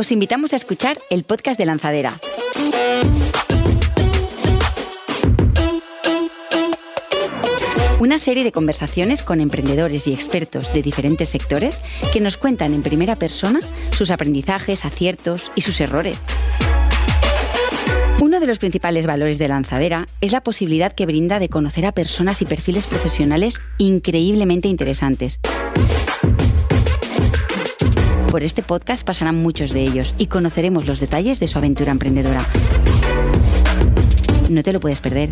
os invitamos a escuchar el podcast de Lanzadera. Una serie de conversaciones con emprendedores y expertos de diferentes sectores que nos cuentan en primera persona sus aprendizajes, aciertos y sus errores. Uno de los principales valores de Lanzadera es la posibilidad que brinda de conocer a personas y perfiles profesionales increíblemente interesantes. Por este podcast pasarán muchos de ellos y conoceremos los detalles de su aventura emprendedora. No te lo puedes perder.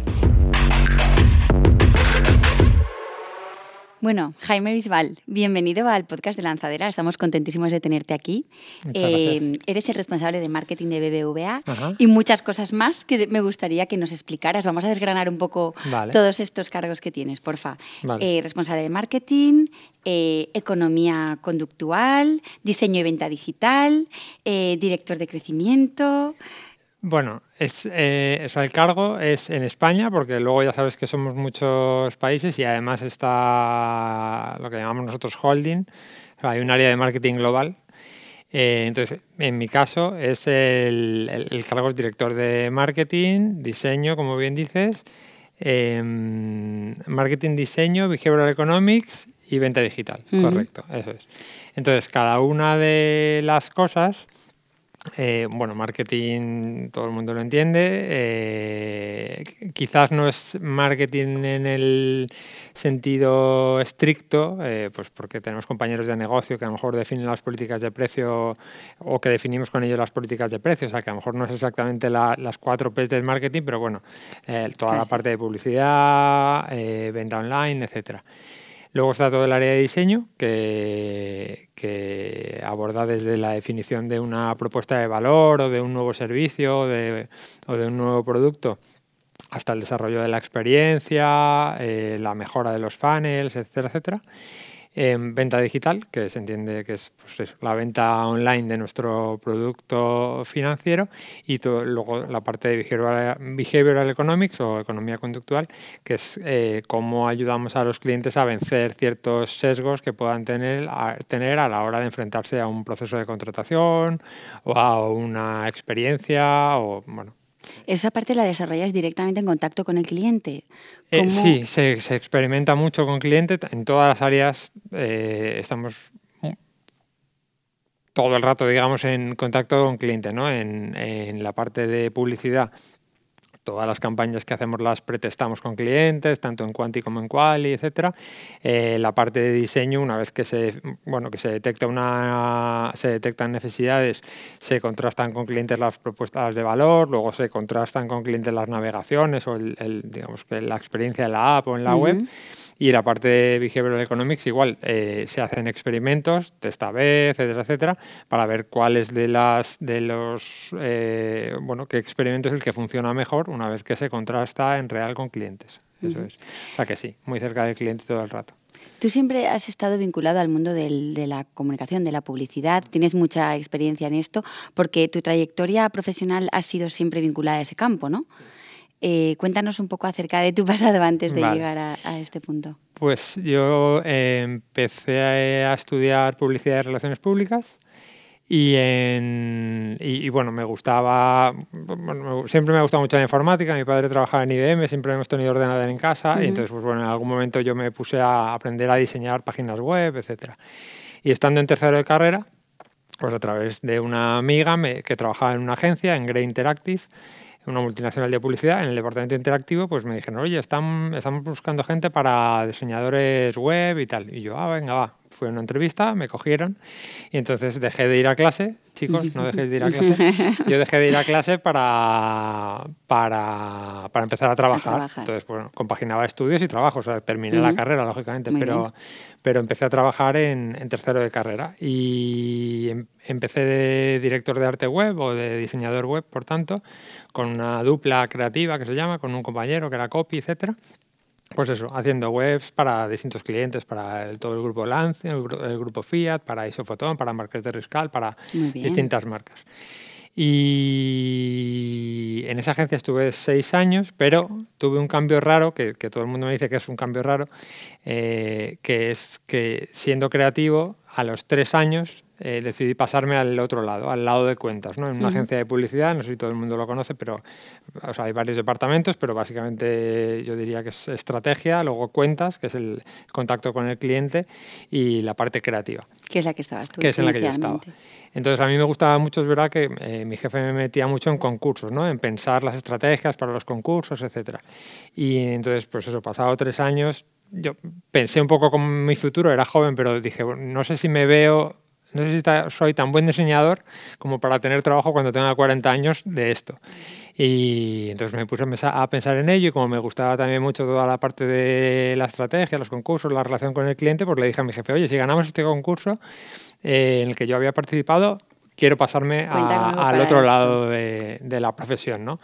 Bueno, Jaime Bisbal, bienvenido al podcast de Lanzadera. Estamos contentísimos de tenerte aquí. Eh, eres el responsable de marketing de BBVA y muchas cosas más que me gustaría que nos explicaras. Vamos a desgranar un poco todos estos cargos que tienes, porfa. Eh, responsable de marketing, eh, economía conductual, diseño y venta digital, director de crecimiento. Bueno, es, eh, el cargo es en España, porque luego ya sabes que somos muchos países y además está lo que llamamos nosotros holding. hay un área de marketing global. Eh, entonces, en mi caso, es el, el, cargo es director de marketing, diseño, como bien dices, em, marketing, diseño, behavioral economics y venta digital. Correcto, eso es. Entonces, cada una de las cosas eh, bueno, marketing todo el mundo lo entiende. Eh, quizás no es marketing en el sentido estricto, eh, pues porque tenemos compañeros de negocio que a lo mejor definen las políticas de precio o que definimos con ellos las políticas de precio. O sea, que a lo mejor no es exactamente las cuatro P's del marketing, pero bueno, toda la parte de publicidad, venta online, etcétera. Luego está todo el área de diseño, que, aborda desde la definición de una propuesta de valor o de un nuevo servicio o de, un nuevo producto hasta el desarrollo de la experiencia, eh, la mejora de los funnels, etcétera, etcétera venta digital, que se entiende que es pues la venta online de nuestro producto financiero, y luego la parte de behavioral, economics o economía conductual, que es eh, cómo ayudamos a los clientes a vencer ciertos sesgos que puedan tener a, tener a la hora de enfrentarse a un proceso de contratación o a una experiencia o bueno, esa parte la desarrollas directamente en contacto con el cliente. Eh, sí, se, experimenta mucho con cliente. En todas las áreas eh, estamos todo el rato, digamos, en contacto con cliente, ¿no? En, en la parte de publicidad todas las campañas que hacemos las pretestamos con clientes, tanto en Quanti como en Quali, etc. Eh, la parte de diseño, una vez que se, bueno, que se, detecta una, se detectan necesidades, se contrastan con clientes las propuestas de valor, luego se contrastan con clientes las navegaciones o el, digamos que la experiencia en la app o en la web. Y la parte de Behavioral Economics, igual, eh, se hacen experimentos, testa B, etcétera, etcétera, para ver cuáles de las de los eh, bueno, qué experimento es el que funciona mejor una vez que se contrasta en real con clientes. Eso es. O sea que sí, muy cerca del cliente todo el rato. Tú siempre has estado vinculado al mundo de la comunicación, de la publicidad, tienes mucha experiencia en esto, porque tu trayectoria profesional ha sido siempre vinculada a ese campo, ¿no? Sí. Eh, cuéntanos un poco acerca de tu pasado antes de llegar a, este punto. Pues yo eh, empecé a, estudiar publicidad y relaciones públicas y, y, bueno, me gustaba, siempre me ha gustado mucho la informática, mi padre trabajaba en IBM, siempre hemos tenido ordenador en casa y entonces pues bueno, en algún momento yo me puse a aprender a diseñar páginas web, etc. Y estando en tercero de carrera, pues a través de una amiga que trabajaba en una agencia, en Grey Interactive, una multinacional de publicidad, en el departamento interactivo, pues me dijeron, oye, están, estamos buscando gente para diseñadores web y tal. Y yo, ah, venga, va. Fui a una entrevista, me cogieron y entonces dejé de ir a clase. Chicos, no dejéis de ir a clase. Yo dejé de ir a clase para, para, para empezar a trabajar. Entonces, bueno, compaginaba estudios y trabajo. O sea, terminé la carrera, lógicamente, pero, pero empecé a trabajar en, en tercero de carrera. Y em, empecé de director de arte web o de diseñador web, por tanto, con una dupla creativa que se llama, con un compañero que era copy, etcétera. Pues eso, haciendo webs para distintos clientes, para todo el grupo Lance, el, grupo Fiat, para Isofotón, para de Riscal, para distintas marcas. Y en esa agencia estuve seis años, pero tuve un cambio raro, que, todo el mundo me dice que es un cambio raro, eh, que es que siendo creativo a los tres años eh, decidí pasarme al otro lado, al lado de cuentas, ¿no? en una agencia de publicidad, no sé si todo el mundo lo conoce, pero hay varios departamentos, pero básicamente yo diría que es estrategia, luego cuentas, que es el contacto con el cliente, y la parte creativa. Que es la que estabas tú. Que es en la que yo estaba. Entonces a mí me gustaba mucho, es verdad que eh, mi jefe me metía mucho en concursos, ¿no? en pensar las estrategias para los concursos, etc. Y entonces, pues eso, pasado tres años, yo pensé un poco como mi futuro, era joven, pero dije, no sé si me veo no sé si soy tan buen diseñador como para tener trabajo cuando tenga 40 años de esto. Y entonces me puse a pensar en ello y como me gustaba también mucho toda la parte de la estrategia, los concursos, la relación con el cliente, pues le dije a mi jefe, oye, si ganamos este concurso eh, en el que yo había participado, quiero pasarme al otro lado de, de, la profesión, ¿no?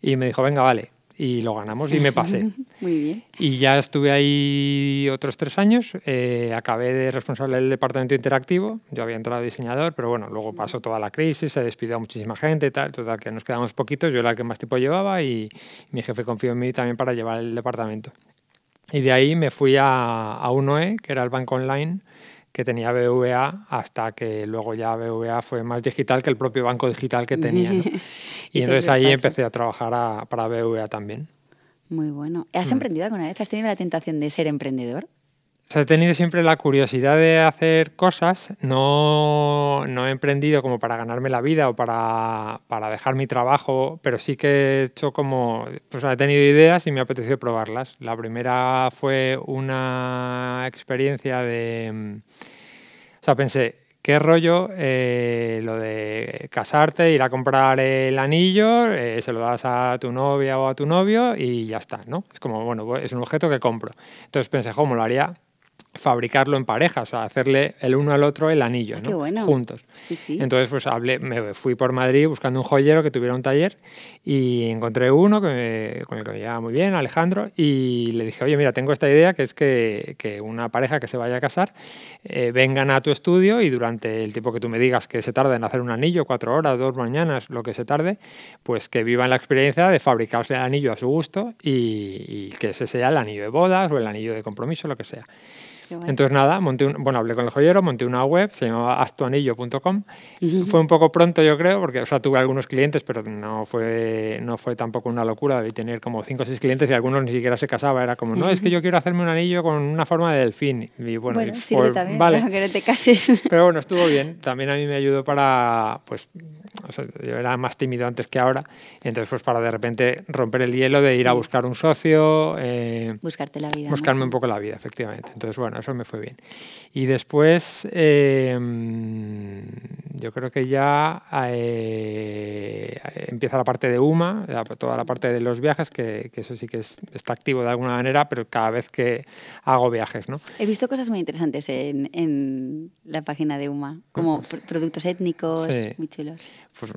Y me dijo, venga, vale y lo ganamos y me pasé. Muy bien. Y ya estuve ahí otros tres años, eh, acabé de responsable del departamento interactivo, yo había entrado diseñador, pero bueno, luego pasó toda la crisis, se despidió a muchísima gente y tal, total que nos quedamos poquitos, yo era el que más tiempo llevaba y mi jefe confió en mí también para llevar el departamento. Y de ahí me fui a, a UNOE, que era el banco online, que tenía BVA hasta que luego ya BVA fue más digital que el propio banco digital que tenía. y, entonces ahí empecé a trabajar para BVA también. Muy bueno. ¿Has mm. emprendido alguna vez? ¿Has tenido la tentación de ser emprendedor? He tenido siempre la curiosidad de hacer cosas, no, no, he emprendido como para ganarme la vida o para, para, dejar mi trabajo, pero sí que he hecho como, pues he tenido ideas y me ha apetecido probarlas. La primera fue una experiencia de, o sea, pensé, qué rollo eh, lo de casarte, ir a comprar el anillo, eh, se lo das a tu novia o a tu novio y ya está, ¿no? Es como, bueno, es un objeto que compro. Entonces pensé, ¿cómo lo haría? Fabricarlo en parejas, o sea, hacerle el uno al otro el anillo, ah, ¿no? Juntos. Entonces, pues hablé, me fui por Madrid buscando un joyero que tuviera un taller y encontré uno que con el que me llevaba muy bien, Alejandro, y le dije, oye, mira, tengo esta idea que es que, que una pareja que se vaya a casar eh, vengan a tu estudio y durante el tiempo que tú me digas que se tarda en hacer un anillo, cuatro horas, dos mañanas, lo que se tarde, pues que vivan la experiencia de fabricarse el anillo a su gusto y, y que ese sea el anillo de bodas o el anillo de compromiso, lo que sea. Entonces nada, monté un, bueno, hablé con el joyero, monté una web, se llamaba actuanillo.com. Fue un poco pronto, yo creo, porque o sea, tuve algunos clientes, pero no fue, no fue tampoco una locura. Debí tener como cinco o seis clientes y algunos ni siquiera se casaba. Era como, no, es que yo quiero hacerme un anillo con una forma de delfín. Y bueno, también, vale. que no te cases. Pero bueno, estuvo bien. También a mí me ayudó para, pues, yo era más tímido antes que ahora, entonces pues para de repente romper el hielo de ir a buscar un socio. Eh, Buscarte la vida. Buscarme un poco la vida, efectivamente. Entonces, bueno, eso me fue bien. Y después, em, yo creo que ya eh, empieza la parte de UMA, toda la parte de los viajes, que, eso sí que está activo de alguna manera, pero cada vez que hago viajes, ¿no? He visto cosas muy interesantes en, la página de UMA, como productos étnicos, muy chulos. Pues,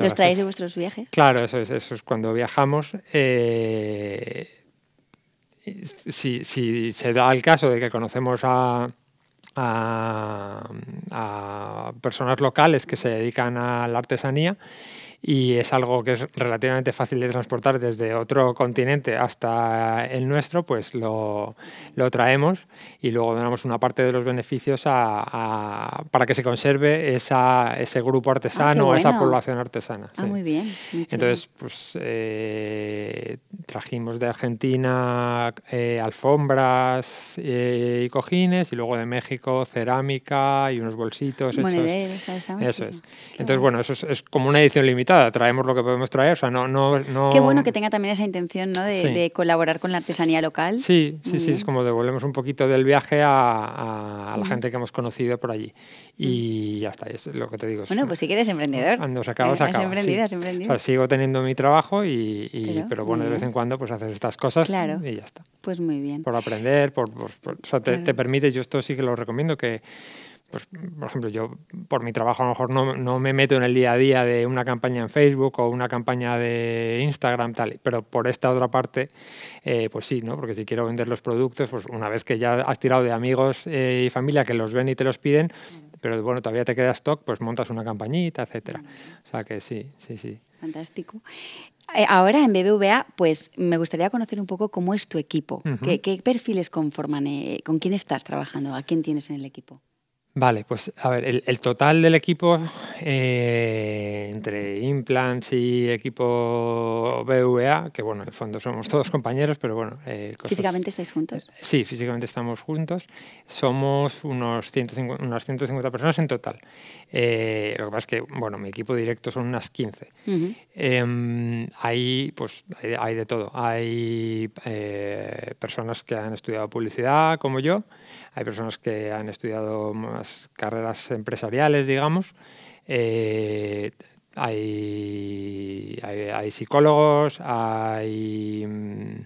¿Los traéis de vuestros viajes? Claro, eso es, eso es cuando viajamos. Eh, si, si, se da el caso de que conocemos a, a, a, personas locales que se dedican a la artesanía y es algo que es relativamente fácil de transportar desde otro continente hasta el nuestro, pues lo, lo traemos y luego donamos una parte de los beneficios a, para que se conserve esa, ese grupo artesano, ah, esa población artesana. Ah, muy bien. Entonces, pues eh, trajimos de Argentina eh, alfombras eh, y cojines y luego de México cerámica y unos bolsitos hechos. eso es. Entonces, bueno, eso es, es como una edición limitada traemos lo que podemos traer, o sea, no... no, no... Qué bueno que tenga también esa intención, ¿no? De, colaborar con la artesanía local. Sí, sí, sí, es como devolvemos un poquito del viaje a, a, la gente que hemos conocido por allí. Y ya está, es lo que te digo. Bueno, pues si quieres emprender. Cuando se acaba, se acaba. Emprendida, sí. o sea, sigo teniendo mi trabajo, y, pero, bueno, de vez en cuando pues haces estas cosas claro. y ya está. Pues muy bien. Por aprender, por, o sea, te, te permite, yo esto sí que lo recomiendo, que pues, por ejemplo, yo por mi trabajo a lo mejor no, no, me meto en el día a día de una campaña en Facebook o una campaña de Instagram, tal, pero por esta otra parte, eh, pues sí, ¿no? Porque si quiero vender los productos, pues una vez que ya has tirado de amigos eh, y familia que los ven y te los piden, pero bueno, todavía te queda stock, pues montas una campañita, etcétera. O sea que sí, sí, sí. Fantástico. Eh, ahora en BBVA, pues me gustaría conocer un poco cómo es tu equipo. ¿Qué, ¿Qué, perfiles conforman? ¿Con quién estás trabajando? ¿A quién tienes en el equipo? Vale, pues a ver, el, total del equipo eh, entre implants y equipo BVA, que bueno, en el fondo somos todos compañeros, pero bueno. Eh, ¿Físicamente estáis juntos? Sí, físicamente estamos juntos. Somos unos 150, unas 150 personas en total. Eh, lo que pasa es que, bueno, mi equipo directo son unas 15. Em, hay, pues, hay, de todo. Hay personas que han estudiado publicidad, como yo hay personas que han estudiado más carreras empresariales, digamos. Eh, hay, hay, psicólogos, hay... Mm,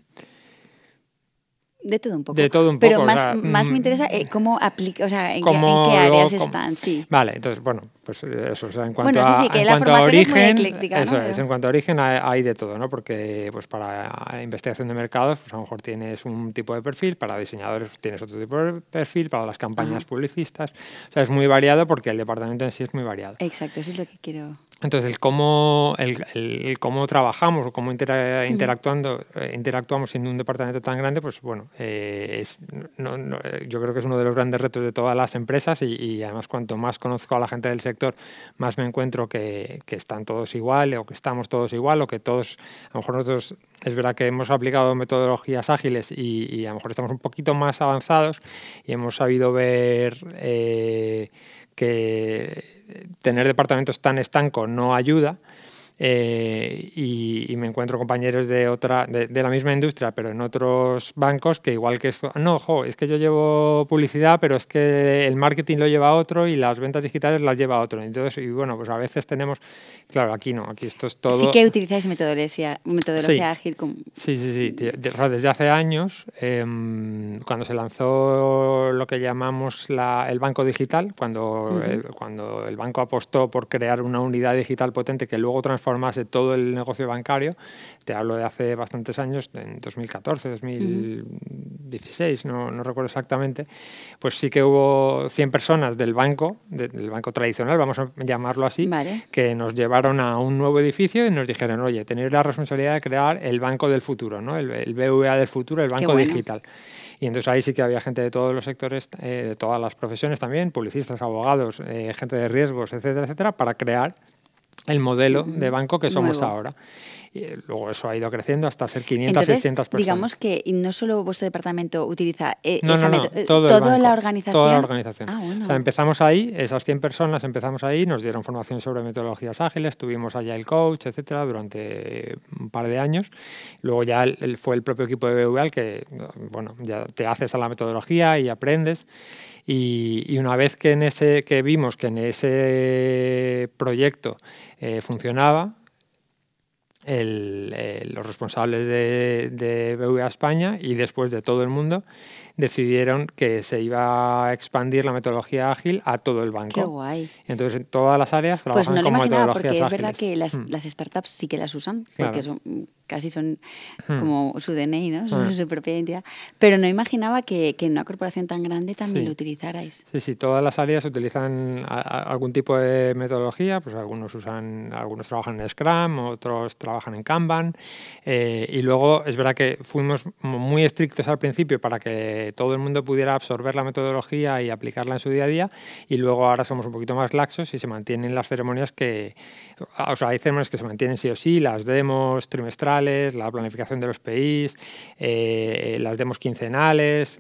de todo un poco. De todo un poco. Pero más, más me mm, interesa eh, cómo aplica, o sea, en, qué, áreas están, sí. Vale, entonces, bueno, pues eso, o sea, en cuanto a, en cuanto a origen, eso es, en cuanto a origen hay, de todo, ¿no? Porque pues para investigación de mercados, pues a lo mejor tienes un tipo de perfil, para diseñadores tienes otro tipo de perfil, para las campañas publicistas, o sea, es muy variado porque el departamento en sí es muy variado. Exacto, eso es lo que quiero. Entonces, el cómo, el, cómo trabajamos o cómo interactuando, eh, interactuamos en un departamento tan grande, pues bueno, eh, es, no, yo creo que es uno de los grandes retos de todas las empresas y, además cuanto más conozco a la gente del sector, más me encuentro que, están todos igual o que estamos todos igual o que todos, a lo mejor nosotros es verdad que hemos aplicado metodologías ágiles y, a lo mejor estamos un poquito más avanzados y hemos sabido ver eh, que tener departamentos tan estancos no ayuda. Eh, y, me encuentro compañeros de otra de, la misma industria pero en otros bancos que igual que esto no jo, es que yo llevo publicidad pero es que el marketing lo lleva otro y las ventas digitales las lleva otro. Entonces y bueno pues a veces tenemos claro aquí no aquí esto es todo. Sí que utilizáis metodología metodología ágil sí sí sí desde hace años em, cuando se lanzó lo que llamamos la, el banco digital cuando cuando el banco apostó por crear una unidad digital potente que luego transformó más de todo el negocio bancario. Te hablo de hace bastantes años, en 2014, 2016, no, no, recuerdo exactamente. Pues sí que hubo 100 personas del banco, del banco tradicional, vamos a llamarlo así, que nos llevaron a un nuevo edificio y nos dijeron, oye, tenéis la responsabilidad de crear el banco del futuro, ¿no? el, el BVA del futuro, el banco digital. Y entonces ahí sí que había gente de todos los sectores, eh, de todas las profesiones también, publicistas, abogados, eh, gente de riesgos, etcétera, etcétera, para crear el modelo de banco que somos ahora. Y luego eso ha ido creciendo hasta ser 500, 600 personas. Digamos que no solo vuestro departamento utiliza eh, esa toda la organización. Toda la organización. Ah, o sea, empezamos ahí, esas 100 personas empezamos ahí, nos dieron formación sobre metodologías ágiles, tuvimos allá el coach, etcétera, durante un par de años. Luego ya fue el propio equipo de BVA el que, bueno, ya te haces a la metodología y aprendes. Y, una vez que, en ese, que vimos que en ese proyecto eh, funcionaba, los responsables de, de BVA España y después de todo el mundo decidieron que se iba a expandir la metodología ágil a todo el banco. Qué guay. Entonces, en todas las áreas pues trabajan pues no con metodologías porque ágiles. Es verdad que las, mm. las, startups sí que las usan, porque son, casi son mm. como su DNI, ¿no? Son mm. su propia identidad. Pero no imaginaba que, que en una corporación tan grande también lo utilizarais. Sí, sí, todas las áreas utilizan algún tipo de metodología, pues algunos usan, algunos trabajan en Scrum, otros trabajan en Kanban. Eh, y luego es verdad que fuimos muy estrictos al principio para que todo el mundo pudiera absorber la metodología y aplicarla en su día a día y luego ahora somos un poquito más laxos y se mantienen las ceremonias que, o sea, hay ceremonias que se mantienen sí o sí, las demos trimestrales, la planificación de los PIs, eh, las demos quincenales,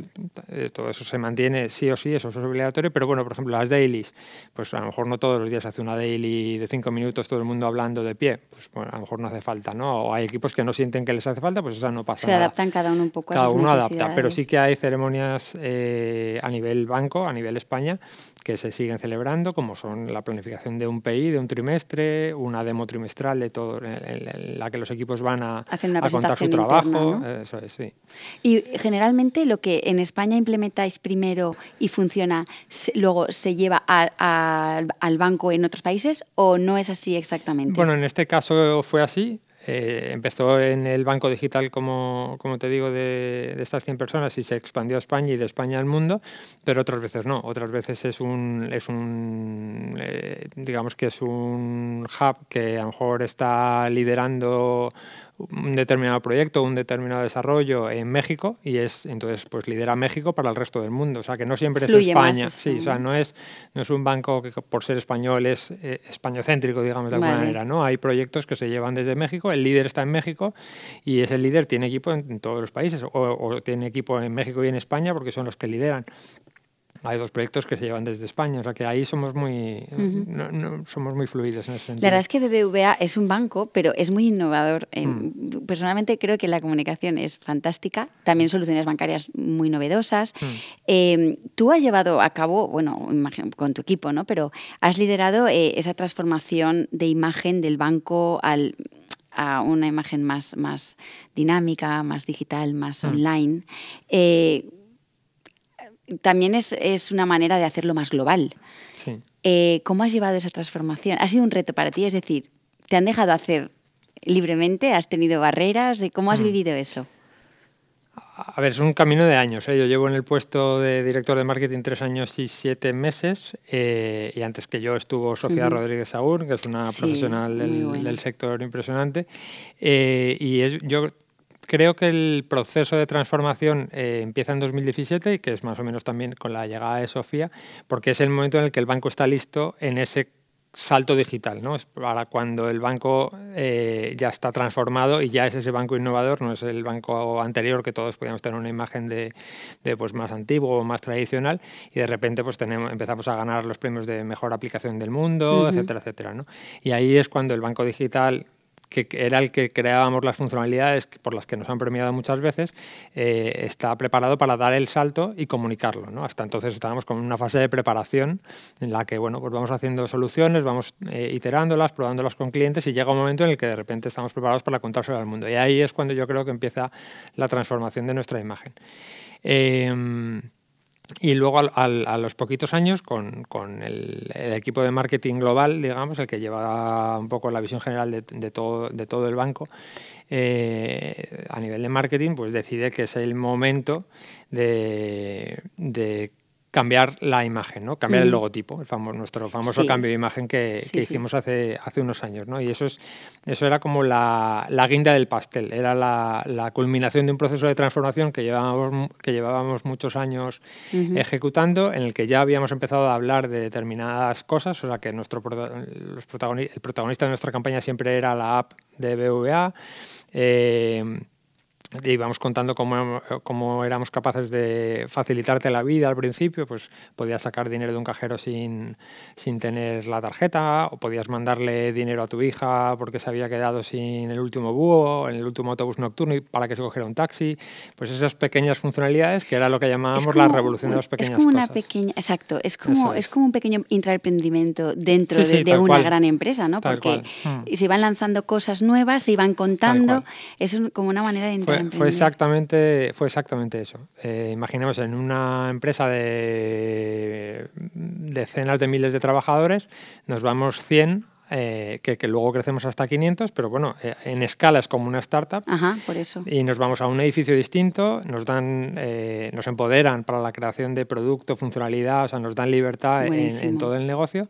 eh, todo eso se mantiene sí o sí, eso es obligatorio, pero bueno, por ejemplo, las dailies, pues a lo mejor no todos los días hace una daily de cinco minutos todo el mundo hablando de pie, pues bueno, a lo mejor no hace falta, ¿no? O hay equipos que no sienten que les hace falta, pues esa no pasa Se adaptan cada uno un poco cada a sus uno adapta, pero sí que hay ceremonias ceremonias eh, a nivel banco, a nivel España, que se siguen celebrando, como son la planificación de un PI de un trimestre, una demo trimestral de todo, en, la que los equipos van a, a contar su trabajo. Eso es, sí. Y generalmente lo que en España implementáis primero y funciona, luego se lleva al banco en otros países o no es así exactamente? Bueno, en este caso fue así. Eh, empezó en el banco digital, como, como te digo, de, de, estas 100 personas y se expandió a España y de España al mundo, pero otras veces no. Otras veces es un, es un eh, digamos que es un hub que a lo mejor está liderando un determinado proyecto, un determinado desarrollo en México y es entonces pues lidera México para el resto del mundo. O sea que no siempre es España. sí, o sea, no es, no es un banco que por ser español es eh, españocéntrico, digamos de alguna manera. ¿no? Hay proyectos que se llevan desde México, el líder está en México y ese líder tiene equipo en, todos los países o, o tiene equipo en México y en España porque son los que lideran hay dos proyectos que se llevan desde España, o sea que ahí somos muy, somos muy fluidos en ese sentido. La verdad es que BBVA es un banco, pero es muy innovador. Mm. Personalmente creo que la comunicación es fantástica, también soluciones bancarias muy novedosas. Mm. Em, tú has llevado a cabo, bueno, con tu equipo, ¿no? Pero has liderado eh, esa transformación de imagen del banco al a una imagen más, más dinámica, más digital, más mm. online. Eh, también es, es, una manera de hacerlo más global. Eh, ¿Cómo has llevado esa transformación? ¿Ha sido un reto para ti? Es decir, ¿te han dejado hacer libremente? ¿Has tenido barreras? ¿Cómo has mm. vivido eso? A ver, es un camino de años. ¿eh? Yo llevo en el puesto de director de marketing tres años y siete meses. Eh, y antes que yo estuvo Sofía Rodríguez Saúl, que es una profesional del, sector impresionante. y es, yo creo que el proceso de transformación eh, empieza en 2017, que es más o menos también con la llegada de Sofía, porque es el momento en el que el banco está listo en ese salto digital, ¿no? Es para cuando el banco eh, ya está transformado y ya es ese banco innovador, no es el banco anterior que todos podíamos tener una imagen de, pues más antiguo o más tradicional y de repente pues tenemos, empezamos a ganar los premios de mejor aplicación del mundo, etcétera, etcétera, ¿no? Y ahí es cuando el banco digital que era el que creábamos las funcionalidades por las que nos han premiado muchas veces, eh, está preparado para dar el salto y comunicarlo. ¿no? Hasta entonces estábamos con una fase de preparación en la que bueno, pues vamos haciendo soluciones, vamos eh, iterándolas, probándolas con clientes y llega un momento en el que de repente estamos preparados para contárselo al mundo. Y ahí es cuando yo creo que empieza la transformación de nuestra imagen. Eh, y luego a los poquitos años, con, con el, equipo de marketing global, digamos, el que lleva un poco la visión general de, de todo, de todo el banco, eh, a nivel de marketing, pues decide que es el momento de cambiar la imagen, ¿no? cambiar el logotipo, el famoso, nuestro famoso cambio de imagen que, hicimos hace, hace unos años. ¿no? Y eso, es, eso era como la, la guinda del pastel, era la, la, culminación de un proceso de transformación que llevábamos, que llevábamos muchos años ejecutando, en el que ya habíamos empezado a hablar de determinadas cosas, o sea que nuestro, los el protagonista de nuestra campaña siempre era la app de BVA. Eh, y íbamos contando cómo, cómo, éramos capaces de facilitarte la vida al principio, pues podías sacar dinero de un cajero sin, sin tener la tarjeta, o podías mandarle dinero a tu hija porque se había quedado sin el último búho, en el último autobús nocturno y para que se cogiera un taxi. Pues esas pequeñas funcionalidades que era lo que llamábamos la revolución de las pequeñas cosas. Es como una pequeña, exacto, es como, es. como un pequeño intraemprendimiento dentro de, una gran empresa, ¿no? Porque mm. se iban lanzando cosas nuevas, se iban contando, es como una manera de fue, exactamente, fue exactamente eso. Eh, imaginemos en una empresa de decenas de miles de trabajadores, nos vamos 100 eh, que, luego crecemos hasta 500, pero bueno, eh, en escala es como una startup. Ajá, por eso. Y nos vamos a un edificio distinto, nos dan, nos empoderan para la creación de producto, funcionalidad, o sea, nos dan libertad en, todo el negocio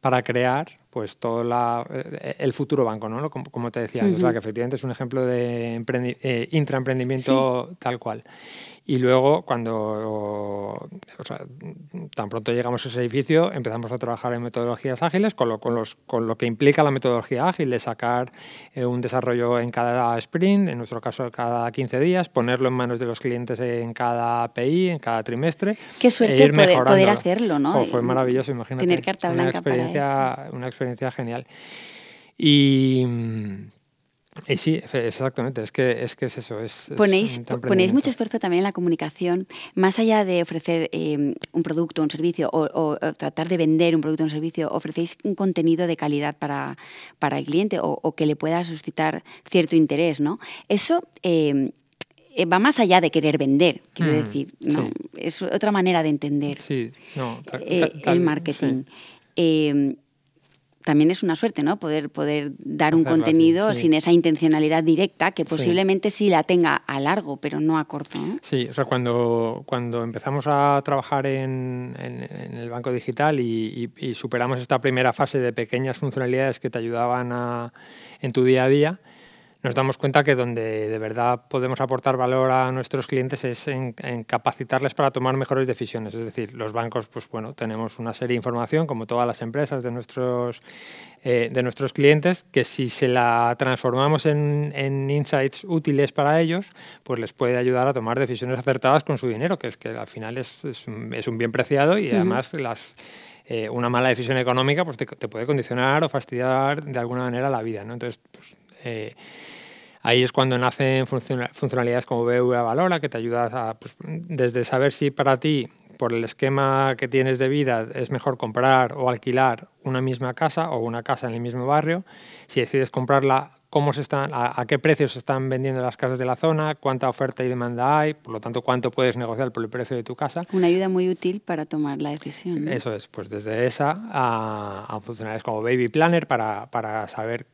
para crear pues todo la, eh, el futuro banco, ¿no? Como, como te decía, o sea, que efectivamente es un ejemplo de eh, intraemprendimiento tal cual. Y luego, cuando, o sea, tan pronto llegamos a ese edificio, empezamos a trabajar en metodologías ágiles, con lo, con los, con lo que implica la metodología ágil, de sacar eh, un desarrollo en cada sprint, en nuestro caso cada 15 días, ponerlo en manos de los clientes en cada API, en cada trimestre. Qué suerte e poder, poder, hacerlo, ¿no? fue maravilloso, imagínate. Tener carta blanca una experiencia, para eso. Una experiencia genial. Y y sí, exactamente, es que es, que es eso. Es, ponéis, ponéis mucho esfuerzo también en la comunicación, más allá de ofrecer em, un producto, un servicio o, tratar de vender un producto o un servicio, ofrecéis un contenido de calidad para, para el cliente o, que le pueda suscitar cierto interés, ¿no? Eso eh, va más allá de querer vender, quiero mm, decir, ¿no? es otra manera de entender sí, no, eh, el marketing. Em, también es una suerte, ¿no? Poder, poder dar un contenido sin esa intencionalidad directa, que posiblemente sí. la tenga a largo, pero no a corto. Sí, o sea, cuando, cuando empezamos a trabajar en, el banco digital y, superamos esta primera fase de pequeñas funcionalidades que te ayudaban a, en tu día a día, nos damos cuenta que donde de verdad podemos aportar valor a nuestros clientes es en, capacitarles para tomar mejores decisiones. Es decir, los bancos, pues bueno, tenemos una serie de información, como todas las empresas de nuestros, eh, de nuestros clientes, que si se la transformamos en, en, insights útiles para ellos, pues les puede ayudar a tomar decisiones acertadas con su dinero, que es que al final es, es, un, bien preciado y además las eh, una mala decisión económica pues te, puede condicionar o fastidiar de alguna manera la vida. ¿no? Entonces, pues, eh, ahí es cuando nacen funcionalidades como BVA Valora, que te ayudas a, pues, desde saber si para ti, por el esquema que tienes de vida, es mejor comprar o alquilar una misma casa o una casa en el mismo barrio, si decides comprarla cómo se están, a, qué precios se están vendiendo las casas de la zona, cuánta oferta y demanda hay, por lo tanto, cuánto puedes negociar por el precio de tu casa. Una ayuda muy útil para tomar la decisión. Eso es, pues desde esa a, a funcionarios como Baby Planner para, para saber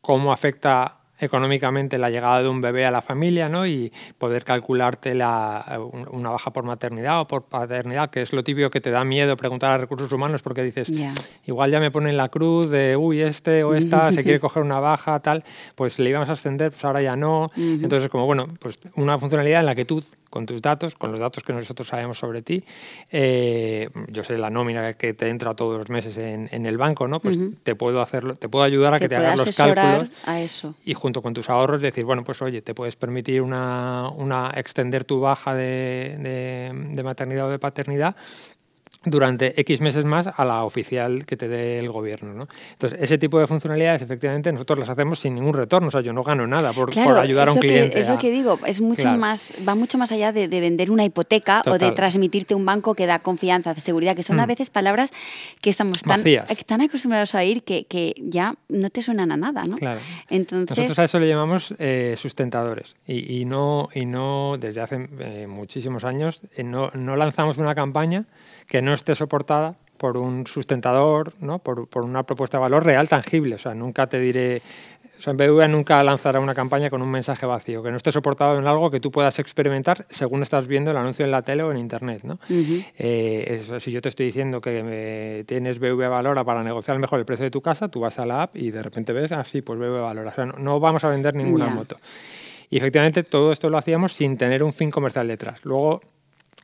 cómo afecta económicamente la llegada de un bebé a la familia ¿no? y poder calcularte la, una baja por maternidad o por paternidad, que es lo típico que te da miedo preguntar a recursos humanos porque dices, igual ya me ponen la cruz de, uy, este o esta se quiere coger una baja, tal, pues le íbamos a ascender, pues ahora ya no. Entonces, como bueno, pues una funcionalidad en la que tú con tus datos, con los datos que nosotros sabemos sobre ti. Eh, yo sé la nómina que te entra todos los meses en, el banco, ¿no? Pues te puedo hacerlo, te puedo ayudar a que te hagas los cálculos. A eso. Y junto con tus ahorros decir, bueno, pues oye, te puedes permitir una, una extender tu baja de, de maternidad o de paternidad durante X meses más a la oficial que te dé el gobierno. ¿no? Entonces, ese tipo de funcionalidades, efectivamente, nosotros las hacemos sin ningún retorno. O sea, yo no gano nada por, ayudar a un cliente. es lo que digo, es mucho más, va mucho más allá de, vender una hipoteca o de transmitirte un banco que da confianza, de seguridad, que son a mm. veces palabras que estamos tan, tan acostumbrados a oír que, que, ya no te suenan a nada. ¿no? Claro. Entonces, nosotros a eso le llamamos eh, sustentadores. Y, y, no, y no, desde hace eh, muchísimos años, eh, no, no lanzamos una campaña que no esté soportada por un sustentador, ¿no? por, por, una propuesta de valor real, tangible. O sea, nunca te diré, o sea, BBVA nunca lanzará una campaña con un mensaje vacío, que no esté soportado en algo que tú puedas experimentar según estás viendo el anuncio en la tele o en internet. ¿no? Eh, si yo te estoy diciendo que tienes BBVA Valora para negociar mejor el precio de tu casa, tú vas a la app y de repente ves, ah, sí, pues BBVA Valora. O sea, no, vamos a vender ninguna moto. Y efectivamente todo esto lo hacíamos sin tener un fin comercial detrás. Luego,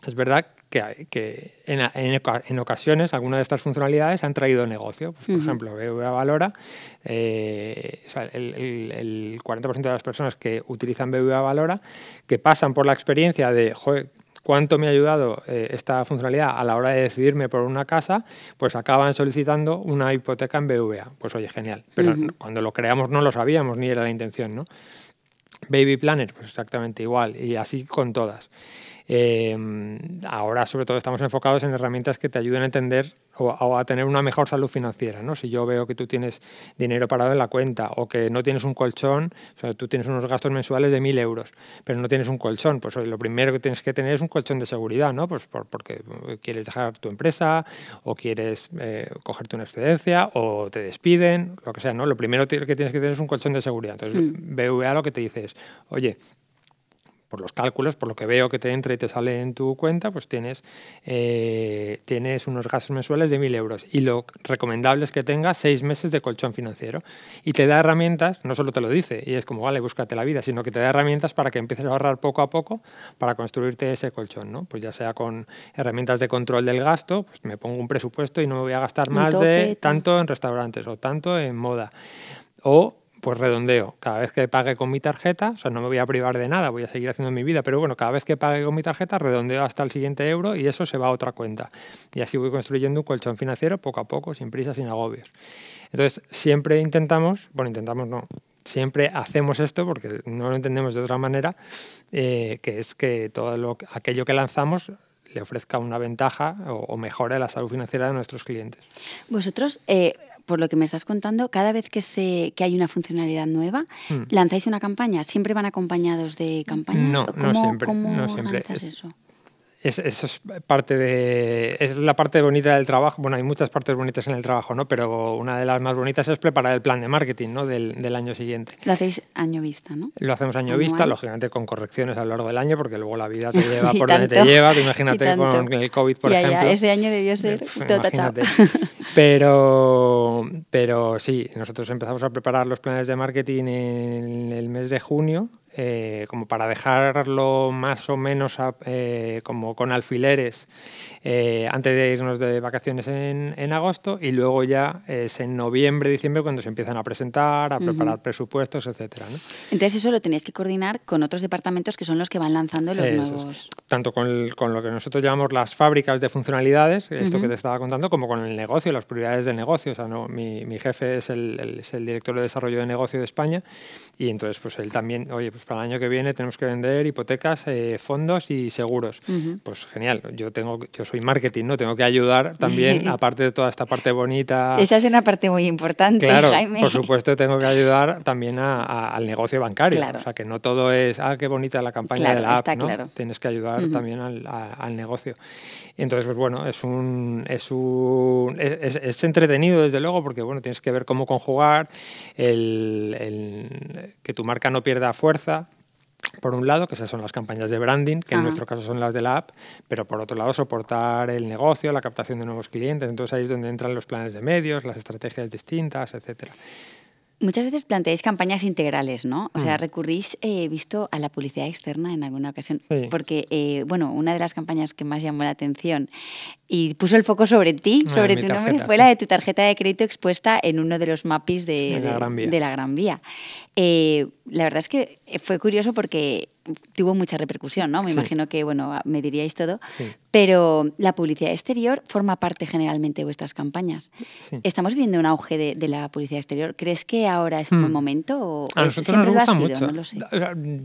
es verdad que, que en, en, ocasiones algunas de estas funcionalidades han traído negocio. Pues, por ejemplo, BBVA Valora, eh, el, 40% de las personas que utilizan BBVA Valora, que pasan por la experiencia de, cuánto me ha ayudado eh, esta funcionalidad a la hora de decidirme por una casa, pues acaban solicitando una hipoteca en BBVA. Pues oye, genial. Pero cuando lo creamos no lo sabíamos, ni era la intención, ¿no? Baby Planner, pues exactamente igual, y así con todas. Eh, ahora, sobre todo, estamos enfocados en herramientas que te ayuden a entender o, a tener una mejor salud financiera. ¿no? Si yo veo que tú tienes dinero parado en la cuenta o que no tienes un colchón, o sea, tú tienes unos gastos mensuales de 1.000 euros, pero no tienes un colchón, pues lo primero que tienes que tener es un colchón de seguridad, ¿no? pues porque quieres dejar tu empresa o quieres eh, cogerte una excedencia o te despiden, lo que sea. ¿no? Lo primero que tienes que tener es un colchón de seguridad. Entonces. BVA lo que te dice es, oye, por los cálculos, por lo que veo que te entra y te sale en tu cuenta, pues tienes, eh, tienes unos gastos mensuales de 1.000 euros. Y lo recomendable es que tengas seis meses de colchón financiero. Y te da herramientas, no solo te lo dice, y es como, vale, búscate la vida, sino que te da herramientas para que empieces a ahorrar poco a poco para construirte ese colchón. ¿no? Pues ya sea con herramientas de control del gasto, pues me pongo un presupuesto y no me voy a gastar más de tanto en restaurantes o tanto en moda. O pues redondeo. Cada vez que pague con mi tarjeta, o sea, no me voy a privar de nada, voy a seguir haciendo mi vida, pero bueno, cada vez que pague con mi tarjeta, redondeo hasta el siguiente euro y eso se va a otra cuenta. Y así voy construyendo un colchón financiero poco a poco, sin prisa, sin agobios. Entonces, siempre intentamos, bueno, intentamos no, siempre hacemos esto porque no lo entendemos de otra manera, eh, que es que todo lo, aquello que lanzamos le ofrezca una ventaja o, mejore la salud financiera de nuestros clientes. Vosotros, eh, por lo que me estás contando, cada vez que, se, que hay una funcionalidad nueva, hmm. lanzáis una campaña. ¿Siempre van acompañados de campaña? No, no siempre. ¿Cómo no siempre. eso? Es, eso es parte de. Es la parte bonita del trabajo. Bueno, hay muchas partes bonitas en el trabajo, ¿no? Pero una de las más bonitas es preparar el plan de marketing, ¿no? Del, del año siguiente. Lo hacéis año vista, ¿no? Lo hacemos año vista, lógicamente con correcciones a lo largo del año, porque luego la vida te lleva por donde te lleva. imagínate con el COVID, por ejemplo. ese año debió ser todo Pero, pero sí, nosotros empezamos a preparar los planes de marketing en el mes de junio eh, como para dejarlo más o menos eh, como con alfileres eh, antes de irnos de vacaciones en, en, agosto y luego ya es en noviembre, diciembre cuando se empiezan a presentar, a preparar presupuestos, etcétera. Entonces eso lo tenéis que coordinar con otros departamentos que son los que van lanzando los nuevos... Tanto con, con, lo que nosotros llamamos las fábricas de funcionalidades, esto que te estaba contando, como con el negocio, las prioridades del negocio. O sea, no, mi, mi jefe es el, es el director de desarrollo de negocio de España y entonces pues él también, oye, pues pues para el año que viene tenemos que vender hipotecas, eh, fondos y seguros. Pues genial, yo tengo, yo soy marketing, ¿no? Tengo que ayudar también, aparte de toda esta parte bonita. Esa es una parte muy importante, claro, Jaime. Por supuesto, tengo que ayudar también al negocio bancario. O sea, que no todo es, ah, qué bonita la campaña de la app, ¿no? Tienes que ayudar también al, al, negocio. Entonces, pues bueno, es un, es un es, es, entretenido desde luego porque bueno, tienes que ver cómo conjugar el, el, que tu marca no pierda fuerza, por un lado, que esas son las campañas de branding, que en nuestro caso son las de la app, pero por otro lado soportar el negocio, la captación de nuevos clientes, entonces ahí es donde entran los planes de medios, las estrategias distintas, etcétera. Muchas veces planteáis campañas integrales, ¿no? O sea, mm. recurrís, he eh, visto, a la publicidad externa en alguna ocasión. Porque, eh, bueno, una de las campañas que más llamó la atención y puso el foco sobre ti, ah, sobre tu nombre, fue la de tu tarjeta de crédito expuesta en uno de los mapis de, la, Gran Vía. Eh, la verdad es que fue curioso porque tuvo mucha repercusión, ¿no? Me imagino que, bueno, me diríais todo. Pero la publicidad exterior forma parte generalmente de vuestras campañas. Estamos viendo un auge de, la publicidad exterior. ¿Crees que ahora es un buen hmm. momento? O a nosotros nos gusta mucho. No lo sé.